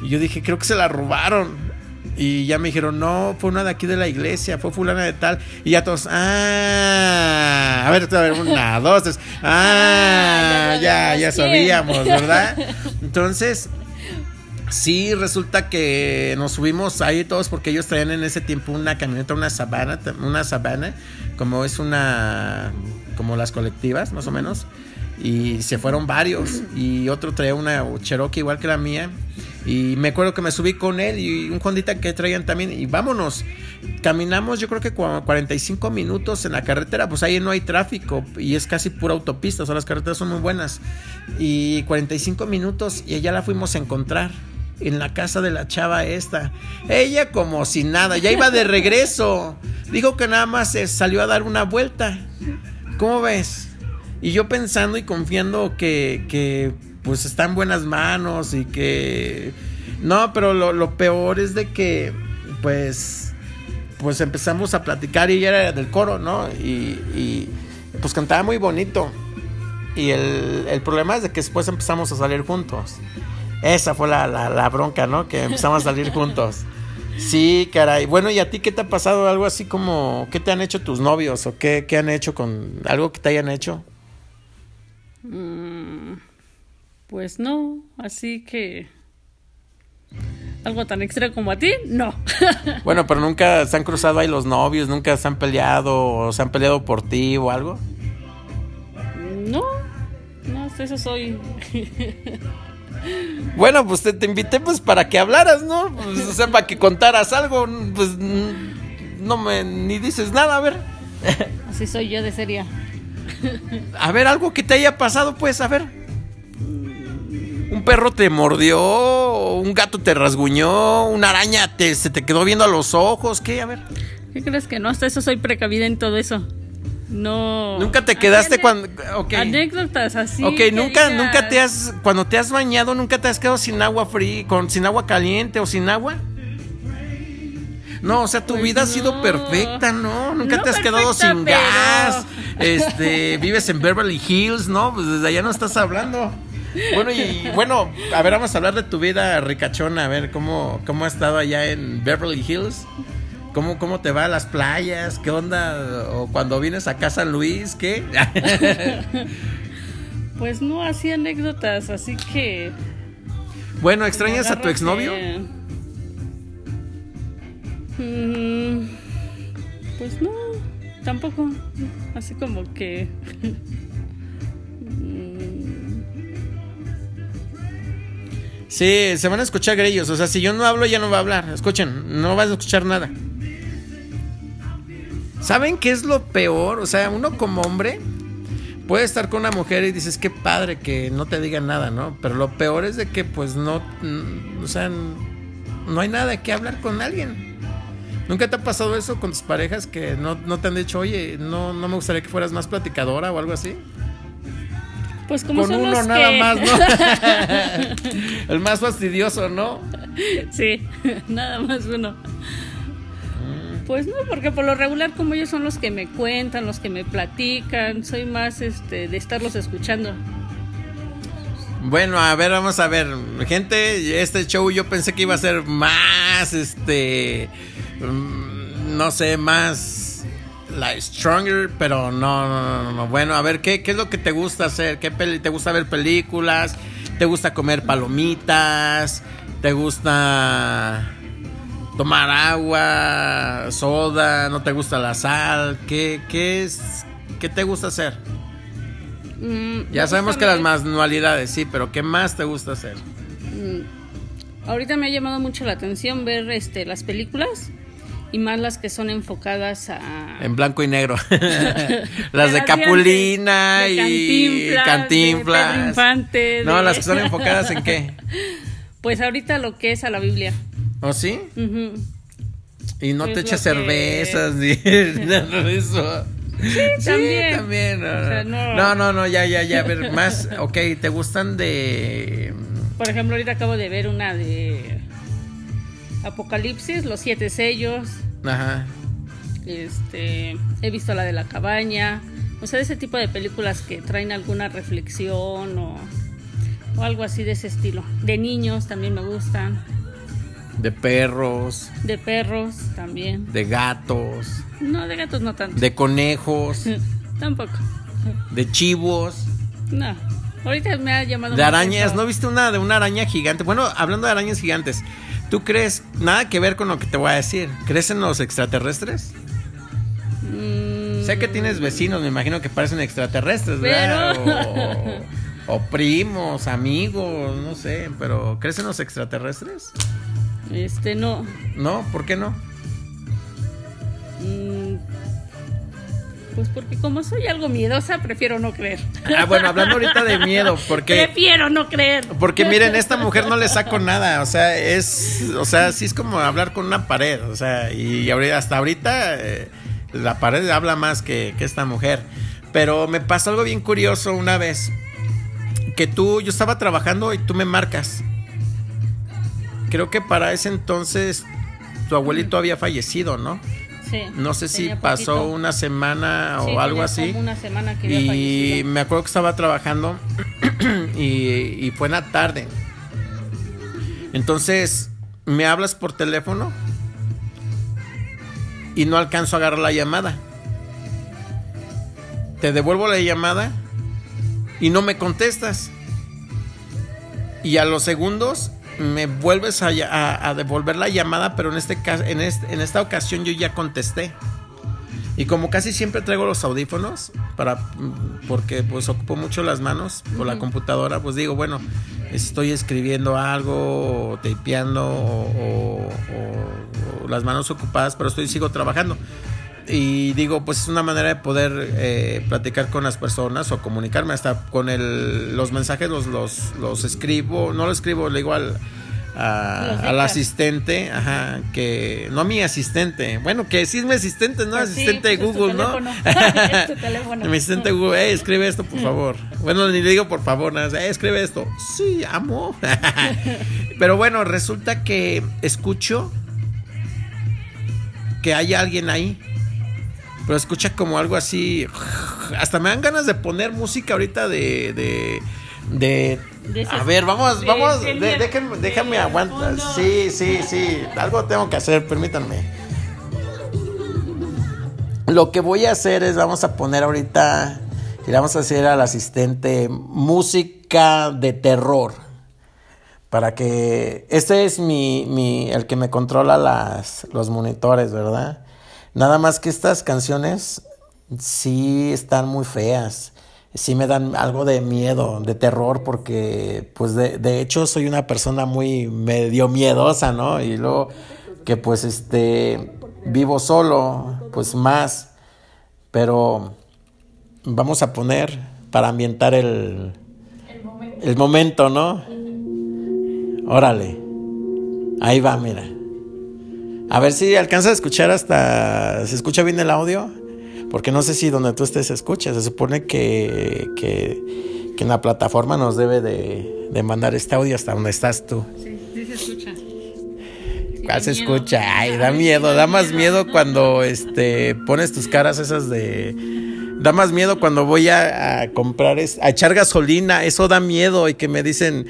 Y yo dije, creo que se la robaron. Y ya me dijeron, no, fue una de aquí de la iglesia, fue fulana de tal. Y ya todos, ah, a ver, a ver, una, dos, tres, ah, ya, ya sabíamos, ¿verdad? Entonces, Sí, resulta que nos subimos ahí todos porque ellos traían en ese tiempo una camioneta, una sabana, una sabana, como es una, como las colectivas más o menos, y se fueron varios. Y otro traía una Cherokee igual que la mía. Y me acuerdo que me subí con él y un Hondita que traían también. Y vámonos. Caminamos yo creo que cu- 45 minutos en la carretera, pues ahí no hay tráfico y es casi pura autopista, o sea, las carreteras son muy buenas. Y 45 minutos y allá la fuimos a encontrar en la casa de la chava esta. Ella como si nada, ya iba de regreso. Dijo que nada más se salió a dar una vuelta. ¿Cómo ves? Y yo pensando y confiando que, que pues está en buenas manos y que... No, pero lo, lo peor es de que pues pues empezamos a platicar y ella era del coro, ¿no? Y, y, pues cantaba muy bonito. Y el, el problema es de que después empezamos a salir juntos. Esa fue la, la, la bronca, ¿no? Que empezamos a salir juntos. Sí, caray. Bueno, ¿y a ti qué te ha pasado? Algo así como, ¿qué te han hecho tus novios? ¿O qué, qué han hecho con algo que te hayan hecho? Mm, pues no, así que algo tan extra como a ti, no. Bueno, pero nunca se han cruzado ahí los novios, nunca se han peleado o se han peleado por ti o algo. no, no, eso soy. Bueno, pues te, invité pues para que hablaras, ¿no? Pues, o sea, para que contaras algo, pues no me ni dices nada, a ver. Así soy yo de seria. A ver, algo que te haya pasado, pues, a ver. Un perro te mordió, un gato te rasguñó, una araña te, se te quedó viendo a los ojos, ¿qué? A ver. ¿Qué crees que no? Hasta eso soy precavida en todo eso. No. Nunca te quedaste cuando. Anécdotas así. Ok, nunca, nunca te has. Cuando te has bañado, nunca te has quedado sin agua fría, con, sin agua caliente o sin agua. No, o sea, tu pues vida ha sido perfecta, ¿no? Nunca te has quedado sin gas. Este, vives en Beverly Hills, ¿no? Pues desde allá no estás hablando. Bueno, y bueno, a ver, vamos a hablar de tu vida ricachona, a ver cómo, cómo ha estado allá en Beverly Hills. ¿Cómo, ¿Cómo te va a las playas? ¿Qué onda? ¿O cuando vienes a casa Luis? ¿Qué? pues no, así anécdotas, así que... Bueno, ¿extrañas a tu exnovio? Mm, pues no, tampoco. Así como que... Sí, se van a escuchar grillos. O sea, si yo no hablo, ya no va a hablar. Escuchen, no vas a escuchar nada. ¿Saben qué es lo peor? O sea, uno como hombre puede estar con una mujer y dices, qué padre que no te digan nada, ¿no? Pero lo peor es de que pues no, o sea, no hay nada que hablar con alguien. ¿Nunca te ha pasado eso con tus parejas que no, te han dicho, oye, no, no me gustaría que fueras más platicadora o algo así? Pues como con uno nada más, ¿no? El más fastidioso, ¿no? Sí, nada más uno. Pues no, porque por lo regular como ellos son los que me cuentan, los que me platican, soy más este de estarlos escuchando. Bueno, a ver, vamos a ver. Gente, este show yo pensé que iba a ser más, este, mm, no sé, más, like, stronger, pero no, no, no, Bueno, a ver, ¿qué, ¿qué es lo que te gusta hacer? ¿Qué te gusta ver películas? ¿Te gusta comer palomitas? ¿Te gusta tomar agua, soda, no te gusta la sal, ¿qué, qué es, qué te gusta hacer? Mm, ya sabemos que las manualidades, sí, pero ¿qué más te gusta hacer? Mm, ahorita me ha llamado mucho la atención ver este, las películas y más las que son enfocadas a... En blanco y negro. las de, Capulina y Cantinflas. No, las que son enfocadas en qué? Pues ahorita lo que es a la Biblia. ¿Oh, sí? Y no te echas cervezas ni nada de eso. Sí, también. también. No. no. no, ya, ya, ya. A ver, más. Ok, ¿te gustan de. Por ejemplo, ahorita acabo de ver una de. Apocalipsis, los siete sellos. Ajá. Este. He visto la de la cabaña. O sea, ese tipo de películas que traen alguna reflexión o, o algo así de ese estilo. De niños también me gustan. De perros. De perros también. De gatos. No, de gatos no tanto. De conejos. Tampoco. De chivos. No. Ahorita me ha llamado. De arañas. ¿No viste una de una araña gigante? Bueno, hablando de arañas gigantes. ¿Tú crees nada que ver con lo que te voy a decir? ¿Crees en los extraterrestres? Mm. Sé que tienes vecinos, me imagino que parecen extraterrestres, ¿verdad? O, o primos, amigos, no sé, pero ¿crees en los extraterrestres? Este, no. ¿No? ¿Por qué no? Mm, pues porque como soy algo miedosa, prefiero no creer. Ah, bueno, hablando ahorita de miedo, porque... Prefiero no creer. Porque miren, esta mujer no le saco nada, o sea, es, o sea, sí es como hablar con una pared, o sea, y hasta ahorita eh, la pared habla más que, que esta mujer. Pero me pasó algo bien curioso una vez, que tú, yo estaba trabajando y tú me marcas creo que para ese entonces tu abuelito había fallecido, ¿no? Sí. No sé si pasó una semana o algo así. una semana que y me acuerdo que estaba trabajando y, y fue en la tarde. Entonces, me hablas por teléfono y no alcanzo a agarrar la llamada. Te devuelvo la llamada y no me contestas. Y a los segundos me vuelves a, devolver la llamada, pero en, este en, este, en esta ocasión yo ya contesté. Y como casi siempre traigo los audífonos para porque pues ocupo mucho las manos por la computadora, pues digo, bueno, estoy escribiendo algo, o tapeando o, las manos ocupadas, pero estoy sigo trabajando. Y digo, pues es una manera de poder eh, platicar con las personas o comunicarme. Hasta con el, los mensajes los, los, los escribo, no lo escribo, le digo al, al asistente, ajá, que no mi asistente, bueno, que sí es mi asistente, no pues asistente de pues Google, ¿no? mi asistente de Google, hey, escribe esto, por favor. Bueno, ni le digo por favor, nada, hey, escribe esto. Sí, amo. Pero bueno, resulta que escucho que hay alguien ahí. Pero escucha como algo así. Hasta me dan ganas de poner música ahorita de, de de a ver, vamos, vamos, déjenme, déjame aguantar. Sí, sí, sí, algo tengo que hacer, permítanme. Lo que voy a hacer es, vamos a poner ahorita, y vamos a hacer al asistente música de terror. Para que, este es mi, mi, el que me controla las, los monitores, ¿verdad? Nada más que estas canciones sí están muy feas sí me dan algo de miedo, de terror, porque pues de, de, hecho soy una persona muy medio miedosa, ¿no? Y luego que pues este vivo solo, pues más, pero vamos a poner para ambientar el, el momento, ¿no? Órale, ahí va, mira. A ver si alcanza a escuchar hasta... ¿Se escucha bien el audio? Porque no sé si donde tú estés escuchas. Se supone que, que, en la plataforma nos debe de, mandar este audio hasta donde estás tú. Sí, sí se escucha. ¿Cuál se escucha? Ay, da miedo, da más miedo cuando este pones tus caras esas de da más miedo cuando voy a, comprar, a echar gasolina, eso da miedo y que me dicen,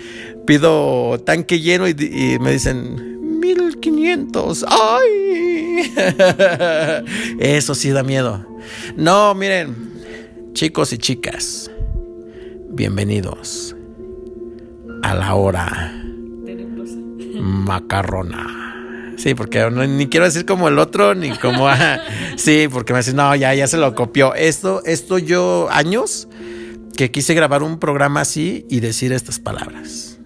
pido tanque lleno y, y me dicen, 1500, ay, eso sí da miedo. No, miren, chicos y chicas, bienvenidos a la hora macarrona. Sí, porque ni quiero decir como el otro, ni como... sí, porque me dicen, no, ya, ya se lo copió. Esto, esto yo, años que quise grabar un programa así y decir estas palabras.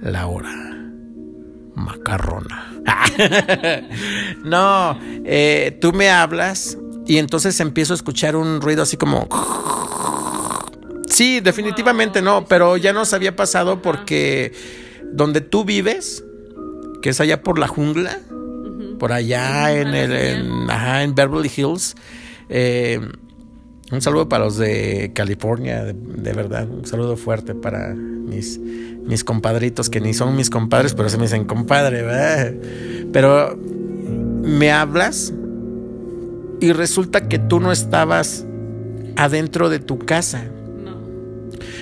La hora macarrona. no, eh, tú me hablas y entonces empiezo a escuchar un ruido así como... Sí, definitivamente no, pero ya nos había pasado porque donde tú vives, que es allá por la jungla, por allá en, el, en, Beverly Hills, eh, un saludo para los de California, de, verdad, un saludo fuerte para mis, mis compadritos, que ni son mis compadres, pero se me dicen compadre, ¿verdad? Pero me hablas y resulta que tú no estabas adentro de tu casa. No.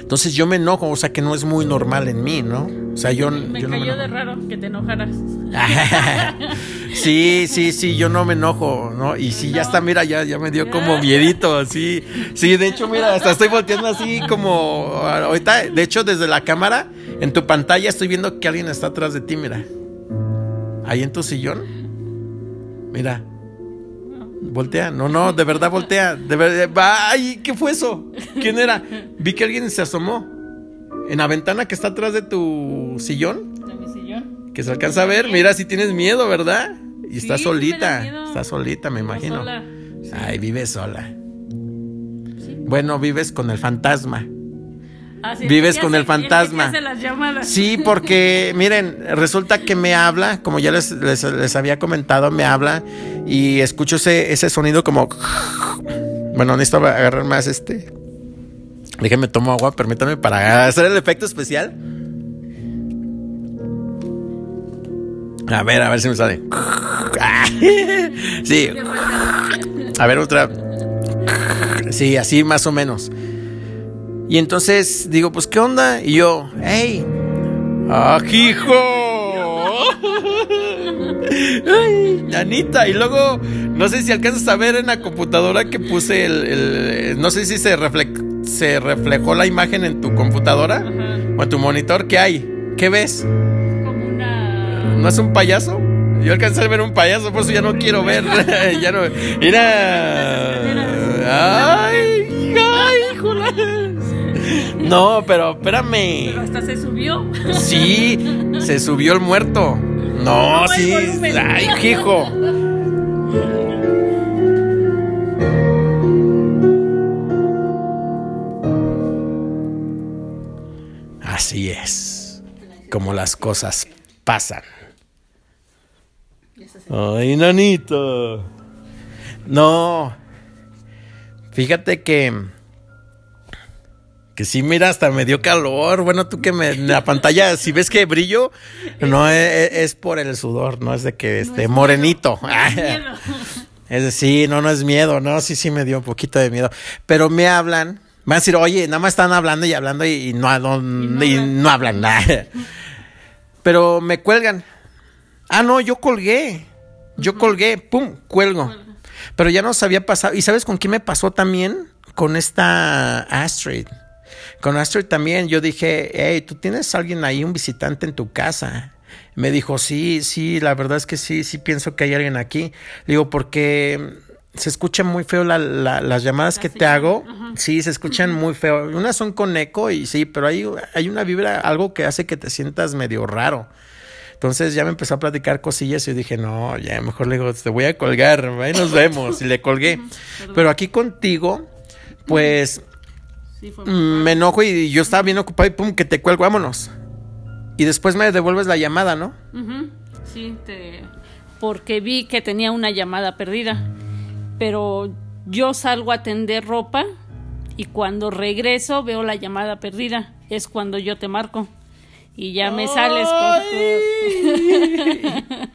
Entonces yo me enojo, o sea que no es muy normal en mí, ¿no? O sea, yo, me yo cayó de raro que te enojaras. sí, sí, sí, yo no me enojo, ¿no? Y sí, ya está, mira, ya, ya me dio como miedito, así. Sí, de hecho, mira, hasta estoy volteando así como ahorita, de hecho, desde la cámara, en tu pantalla estoy viendo que alguien está atrás de ti, mira. Ahí en tu sillón. Mira. Voltea, no, no, de verdad voltea. De verdad, ay, ¿qué fue eso? ¿Quién era? Vi que alguien se asomó en la ventana que está atrás de tu sillón. De mi sillón. Que se alcanza a ver. Mira, si tienes miedo, ¿verdad? Y está solita. Está solita, me imagino. Ay, vives sola. Bueno, vives con el fantasma. Ah, Vives con el fantasma. Sí, porque miren, resulta que me habla, como ya les, les, había comentado, me habla y escucho ese, ese sonido como... Bueno, necesito agarrar más este... Déjenme tomo agua, permítame para hacer el efecto especial. A ver, a ver si me sale. Sí. A ver otra. Sí, así más o menos. Y entonces digo, pues, ¿qué onda? Y yo, hey, ajijo. Ay, Anita. Y luego, no sé si alcanzas a ver en la computadora que puse el. no sé si se, se reflejó la imagen en tu computadora o en tu monitor. ¿Qué hay? ¿Qué ves? ¿No es un payaso? Yo alcancé a ver un payaso, por eso ya no quiero ver. ya no. Mira. Ay, ay. No, pero espérame. Pero hasta se subió. Sí, se subió el muerto. No, No, sí. Ay, hijo. Así es. Como las cosas pasan. Ay, nanito. No. Fíjate que. Que sí, mira, hasta me dio calor. Bueno, tú que me. En la pantalla, si ves que brillo, no es, es por el sudor, no es de que esté morenito. Miedo. Es decir, no, no es miedo, no, sí, sí me dio un poquito de miedo. Pero me hablan, van a decir, oye, nada más están hablando y hablando y, y no, no- no y hablan. no hablan nada. Pero me cuelgan. Ah, no, yo colgué. Yo colgué, pum, cuelgo. Pero ya nos había pasado. ¿Y sabes con quién me pasó también? Con esta Astrid. Con Astrid también yo dije, hey, tú tienes alguien ahí, un visitante en tu casa. Me dijo, sí, sí, la verdad es que sí, sí pienso que hay alguien aquí. Le digo, porque se escuchan muy feo la- la- las llamadas que te hago. Sí, se escuchan muy feo. Unas son con eco y sí, pero hay, hay una vibra, algo que hace que te sientas medio raro. Entonces ya me empezó a platicar cosillas y dije, no, ya mejor le digo, te voy a colgar, ahí nos vemos. Y le colgué. Pero aquí contigo, pues Sí, fue mm, me enojo y yo estaba bien ocupado y pum, que te cuelgo, vámonos. Y después me devuelves la llamada, ¿no? Sí, te... porque vi que tenía una llamada perdida. Pero yo salgo a atender ropa y cuando regreso veo la llamada perdida. Es cuando yo te marco. Y ya me sales con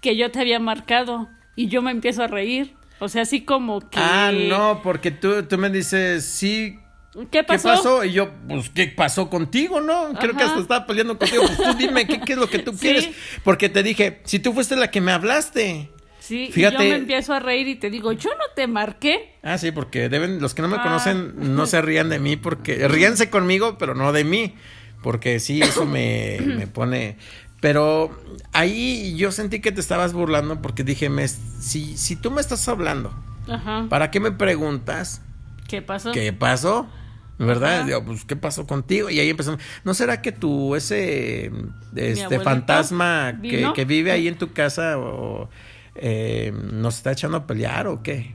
que yo te había marcado. Y yo me empiezo a reír. O sea, así como que... Ah, no, porque tú, tú me dices, sí, ¿Qué ¿qué pasó? pasó? Y yo, pues, ¿qué pasó contigo, no? Creo que hasta estaba peleando contigo. Pues tú dime, ¿qué, qué es lo que tú Sí. quieres? Porque te dije, si tú fuiste la que me hablaste. Sí, y Fíjate- yo me empiezo a reír y te digo, yo no te marqué. Ah, sí, porque deben, los que no me Ah. conocen no se rían de mí porque ríanse conmigo, pero no de mí, porque sí, eso me, me pone. Pero ahí yo sentí que te estabas burlando porque dije, me, si, si tú me estás hablando, Ajá. ¿para qué me preguntas ¿Qué pasó? qué pasó? ¿Verdad? Digo, pues, ¿qué pasó contigo? Y ahí empezamos. ¿No será que tú, ese este fantasma que, que vive ahí en tu casa o, eh, nos está echando a pelear o qué?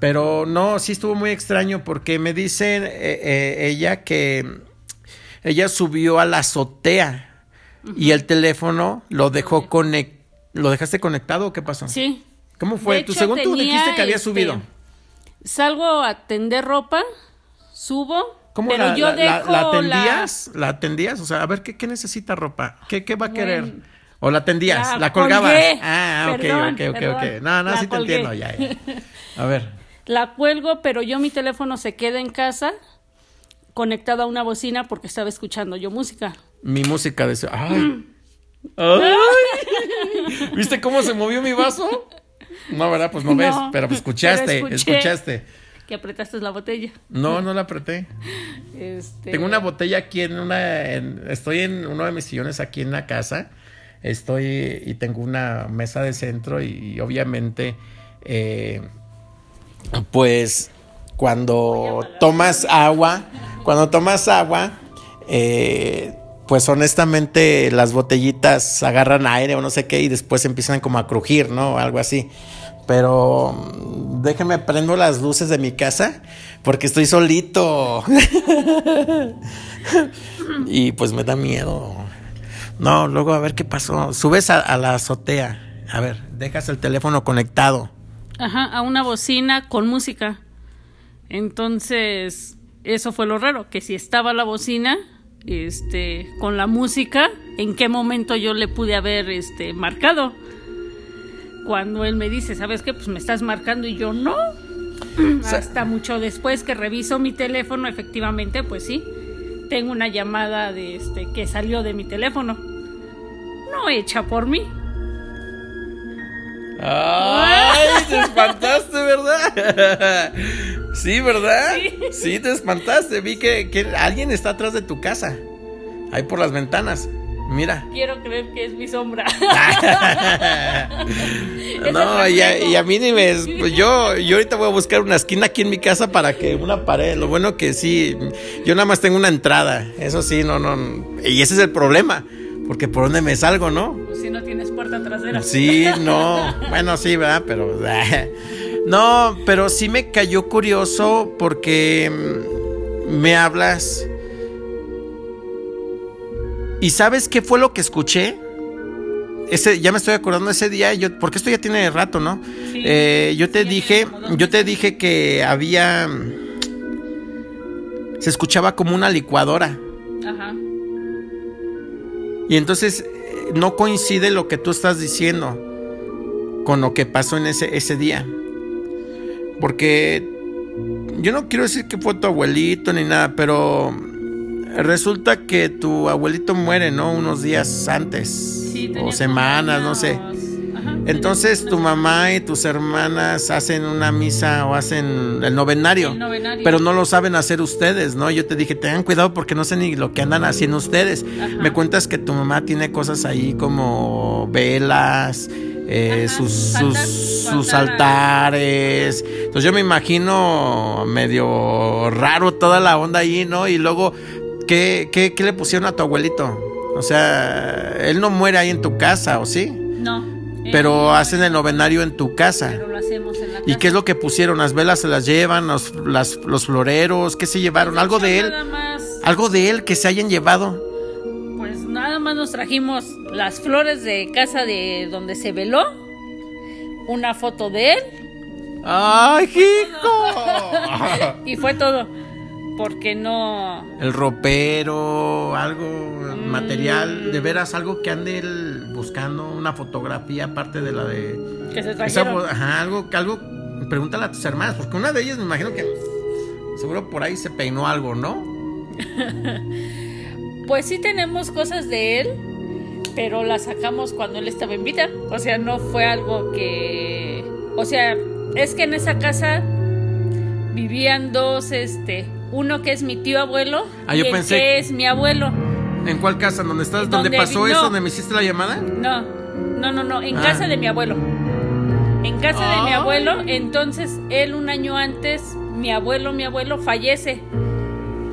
Pero no, sí estuvo muy extraño porque me dice eh, eh, ella que ella subió a la azotea y el teléfono lo dejó conec ¿Lo dejaste conectado o qué pasó? Sí. ¿Cómo fue? De tú, hecho, según tú dijiste que había este, subido. Salgo a tender ropa, subo, ¿Cómo pero la, yo la- la- dejo la la- atendías? ¿La atendías? O sea, a ver, ¿qué, qué necesita ropa? ¿Qué, qué va a Bueno. querer? ¿O la atendías? ¿La, colgabas? colgué. Ah, ok, Perdón, ok, ok, perdón. ok. No, no, sí te entiendo, ya, ya. A ver. La cuelgo, pero yo mi teléfono se queda en casa conectado a una bocina porque estaba escuchando yo música. Mi música de... ¡Ay! ¡Ay! ¿Viste cómo se movió mi vaso? No, ¿verdad? Pues no, No, ves, pero pues escuchaste, pero escuchaste. Que apretaste la botella. No, no la apreté. Este, Tengo una botella aquí en una. en- estoy en uno de mis sillones aquí en la casa. Estoy y tengo una mesa de centro y, obviamente, eh, pues cuando tomas agua, cuando tomas agua, eh, pues honestamente las botellitas agarran aire o no sé qué y después empiezan como a crujir, ¿no? Algo así. Pero mm, déjenme prendo las luces de mi casa porque estoy solito. y pues me da miedo. No, luego a ver qué pasó. Subes a, a la azotea. A ver, dejas el teléfono conectado. Ajá, a una bocina con música. Entonces, eso fue lo raro, que si estaba la bocina, este, con la música, ¿en qué momento yo le pude haber, este, marcado? Cuando él me dice, ¿sabes qué? Pues me estás marcando y yo no. Hasta mucho después que reviso mi teléfono, efectivamente, pues sí, tengo una llamada de este que salió de mi teléfono. No hecha por mí. ¡Ay! Te espantaste, ¿verdad? Sí, ¿verdad? Sí. Sí, te espantaste. Vi que, que alguien está atrás de tu casa. Ahí por las ventanas. Mira. Quiero creer que es mi sombra. no, y a, y a, mí ni me. Pues yo, yo ahorita voy a buscar una esquina aquí en mi casa para que una pared. Lo bueno que sí, yo nada más tengo una entrada. Eso sí, no, no. Y ese es el problema. Porque por dónde me salgo, ¿no? Pues si no tienes puerta trasera. Sí, no. bueno, sí, ¿verdad? Pero. No, pero sí me cayó curioso porque mm, me hablas. ¿Y sabes qué fue lo que escuché? Ese, ya me estoy acordando ese día, yo, porque esto ya tiene rato, ¿no? Sí, Eh, yo te sí, dije, yo te dije que había, se escuchaba como una licuadora. Ajá. Y entonces eh, no coincide lo que tú estás diciendo con lo que pasó en ese, ese día. Porque yo no quiero decir que fue tu abuelito ni nada, pero resulta que tu abuelito muere, ¿no? Unos días antes. Sí, o semanas, no sé. Entonces tu mamá y tus hermanas hacen una misa o hacen el novenario. El novenario. Pero no lo saben hacer ustedes, ¿no? Yo te dije, tengan cuidado porque no sé ni lo que andan haciendo ustedes. Ajá. Me cuentas que tu mamá tiene cosas ahí como velas, eh, Ajá, sus, sus sus, altar- sus su altar. altares. Entonces yo me imagino medio raro toda la onda ahí, ¿no? Y luego, ¿qué, qué, qué le pusieron a tu abuelito? O sea, él no muere ahí en tu casa, ¿o sí? No. Pero eh, hacen el novenario en tu casa. Pero lo hacemos en la casa. ¿Y qué es lo que pusieron? ¿Las velas se las llevan? ¿Los, las- los floreros? ¿Qué se llevaron? ¿Algo de él? Nada más, ¿Algo de él que se hayan llevado? pues nada más nos trajimos las flores de casa de donde se veló, una foto de él ¡Ay, hijo! y fue todo. Porque no. El ropero, algo material, de veras, algo que ande él buscando, una fotografía aparte de la de... Que se Esa trajeron. fo- ajá, algo, que algo, pregúntale a tus hermanas, porque una de ellas me imagino que seguro por ahí se peinó algo, ¿no? Pues sí tenemos cosas de él, pero las sacamos cuando él estaba en vida. O sea, no fue algo que... O sea, es que en esa casa vivían dos, este... Uno que es mi tío abuelo Ah, yo y el pensé- que es mi abuelo. ¿En cuál casa? ¿Dónde estás? ¿Dónde Donde pasó vi- eso? ¿Dónde me hiciste la llamada? No, no, no, no, en Ah. casa de mi abuelo. En casa de mi Ay. abuelo, entonces él un año antes, mi abuelo, mi abuelo fallece.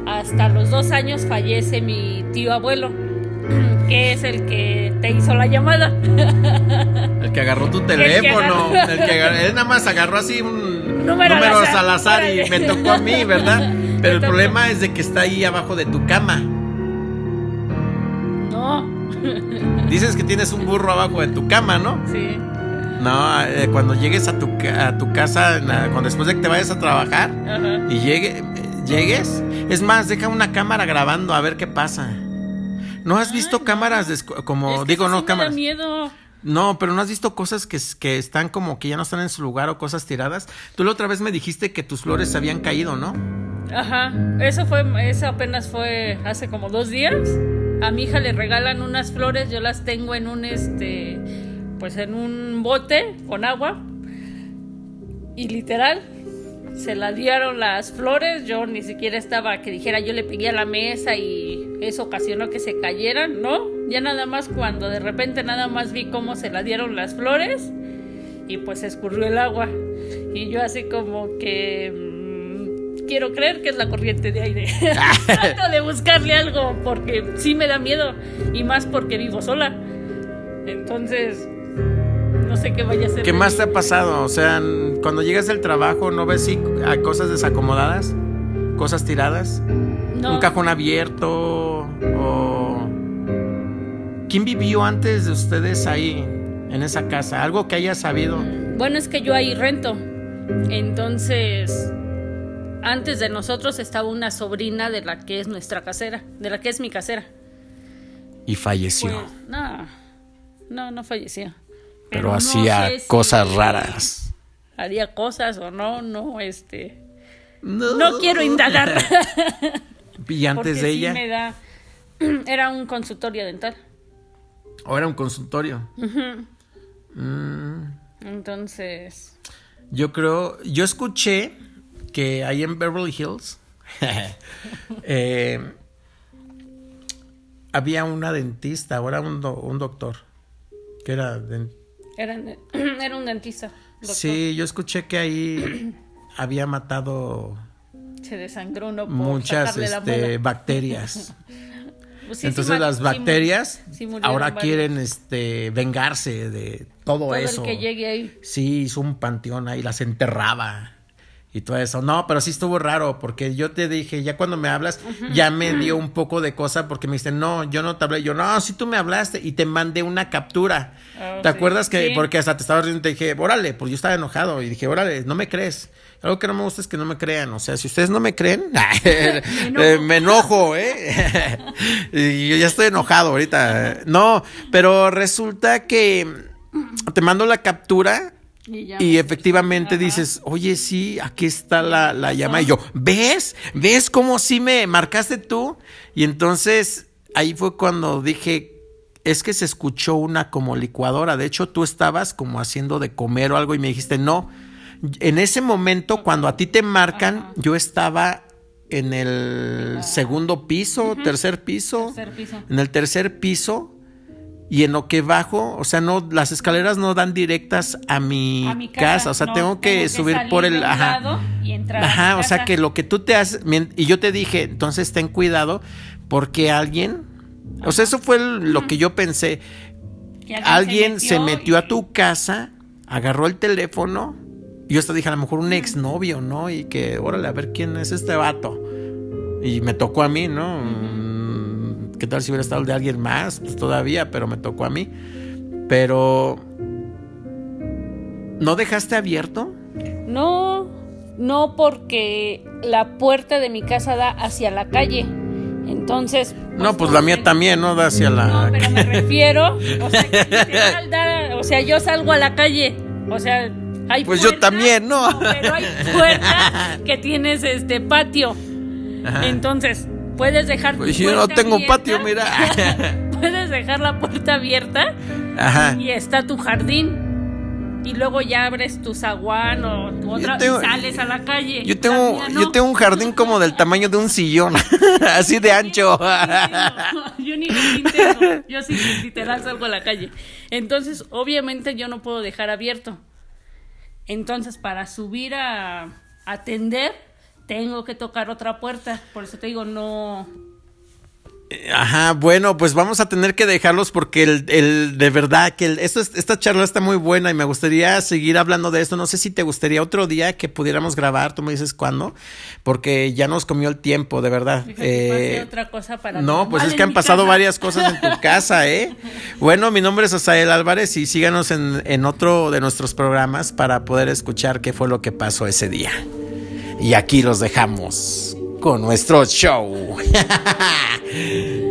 Hasta los dos años fallece mi tío abuelo, que es el que te hizo la llamada. El que agarró tu que teléfono. El que agarró, él nada más agarró así un Número número, al azar. y me tocó a mí, ¿verdad? Pero el problema es de que está ahí abajo de tu cama. No, Dices que tienes un burro abajo de tu cama, ¿no? sí. No, eh, cuando llegues a tu, a tu casa, cuando después de que te vayas a trabajar Ajá. y llegue, eh, llegues, es más, deja una cámara grabando a ver qué pasa. ¿No has visto no. cámaras de como Es que digo no sí me da cámaras? miedo. No, pero no has visto cosas que, que están como que ya no están en su lugar o cosas tiradas. Tú la otra vez me dijiste que tus flores habían caído, ¿no? Ajá, eso fue, eso apenas fue hace como dos días. A mi hija le regalan unas flores, yo las tengo en un este, pues en un bote con agua. Y literal, se la dieron las flores, yo ni siquiera estaba que dijera yo le pegué a la mesa y eso ocasionó que se cayeran, ¿no? Ya nada más cuando de repente nada más vi cómo se la dieron las flores y pues escurrió el agua. Y yo así como que quiero creer que es la corriente de aire. Trato de buscarle algo porque sí me da miedo y más porque vivo sola. Entonces, no sé qué vaya a ser. ¿Qué más te ha pasado? O sea, cuando llegas del trabajo, ¿no ves si hay cosas desacomodadas? ¿Cosas tiradas? No. ¿Un cajón abierto? ¿O quién vivió antes de ustedes ahí, en esa casa? Algo que haya sabido. Bueno, es que yo ahí rento. Entonces, antes de nosotros estaba una sobrina de la que es nuestra casera, de la que es mi casera. Y falleció. Pues, no, no, no falleció. pero hacía sé si cosas raras. Haría cosas o no, no, este. No, No quiero indagar. Y antes porque de sí ella, me da. Era un consultorio dental. o era un consultorio. Mm, Entonces. yo creo, yo escuché que ahí en Beverly Hills, eh, había una dentista, ahora un, un doctor, que era... Era, era un dentista. Sí, yo escuché que ahí había matado... Se desangró, muchas este, bacterias. Pues Entonces las bacterias ahora quieren este vengarse de todo, eso. que llegue ahí. Sí, hizo un panteón ahí, las enterraba y todo eso. No, pero sí estuvo raro porque yo te dije, ya cuando me hablas, ya me dio un poco de cosa porque me dijiste, no, yo no te hablé. Yo, no, sí tú me hablaste y te mandé una captura. Oh, ¿Te acuerdas que, porque hasta te estaba riendo y te dije, órale, pues yo estaba enojado y dije, órale, no me crees. Algo que no me gusta es que no me crean. O sea, si ustedes no me creen, eh, me enojo, ¿eh? y yo ya estoy enojado ahorita. No, pero resulta que te mando la captura y, efectivamente dices, oye, sí, aquí está la, la llama. Y yo, ¿ves? ¿Ves cómo sí me marcaste tú? Y entonces ahí fue cuando dije, es que se escuchó una como licuadora. De hecho, tú estabas como haciendo de comer o algo y me dijiste, no. En ese momento, cuando a ti te marcan, yo estaba en el segundo piso, tercer piso. Tercer piso. En el tercer piso y en lo que bajo, o sea, no, las escaleras no dan directas a mi, casa, o sea, tengo que subir por el, ajá, y entrar ajá, o sea, que lo que tú te haces, y yo te dije, entonces ten cuidado, porque alguien, o sea, eso fue lo que yo pensé, alguien, se metió, a tu casa, agarró el teléfono, y yo hasta dije, a lo mejor un exnovio, ¿no? Y que, órale, a ver quién es este vato. Y me tocó a mí, ¿no? ¿Qué tal si hubiera estado el de alguien más? Pues todavía, pero me tocó a mí. Pero... ¿No dejaste abierto? No, no porque la puerta de mi casa da hacia la calle. Entonces. no, pues la mía también, ¿no? Da hacia la. No, pero me refiero. O sea, o sea, yo salgo a la calle. O sea, hay. Pues yo también, ¿no? Pero hay puerta que tienes este patio. Entonces, puedes dejar pues yo no tengo patio, mira. puedes dejar la puerta abierta y está tu jardín. Y luego ya abres tu zaguán o tu otra y sales a la calle. Yo tengo, yo tengo un jardín como del tamaño de un sillón, así de ancho. yo ni yo sí literal salgo a la calle. Entonces, obviamente yo no puedo dejar abierto. Entonces, para subir a atender, tengo que tocar otra puerta. Por eso te digo, no. Ajá, bueno, pues vamos a tener que dejarlos porque el, el de verdad que el, esto, esta charla está muy buena y me gustaría seguir hablando de esto. No sé si te gustaría otro día que pudiéramos grabar, tú me dices cuándo, porque ya nos comió el tiempo, de verdad. Eh, otra cosa para no, pues es que han pasado varias cosas en tu casa, ¿eh? Bueno, mi nombre es Asael Álvarez y síganos en, en otro de nuestros programas para poder escuchar qué fue lo que pasó ese día. Y aquí los dejamos con nuestro show.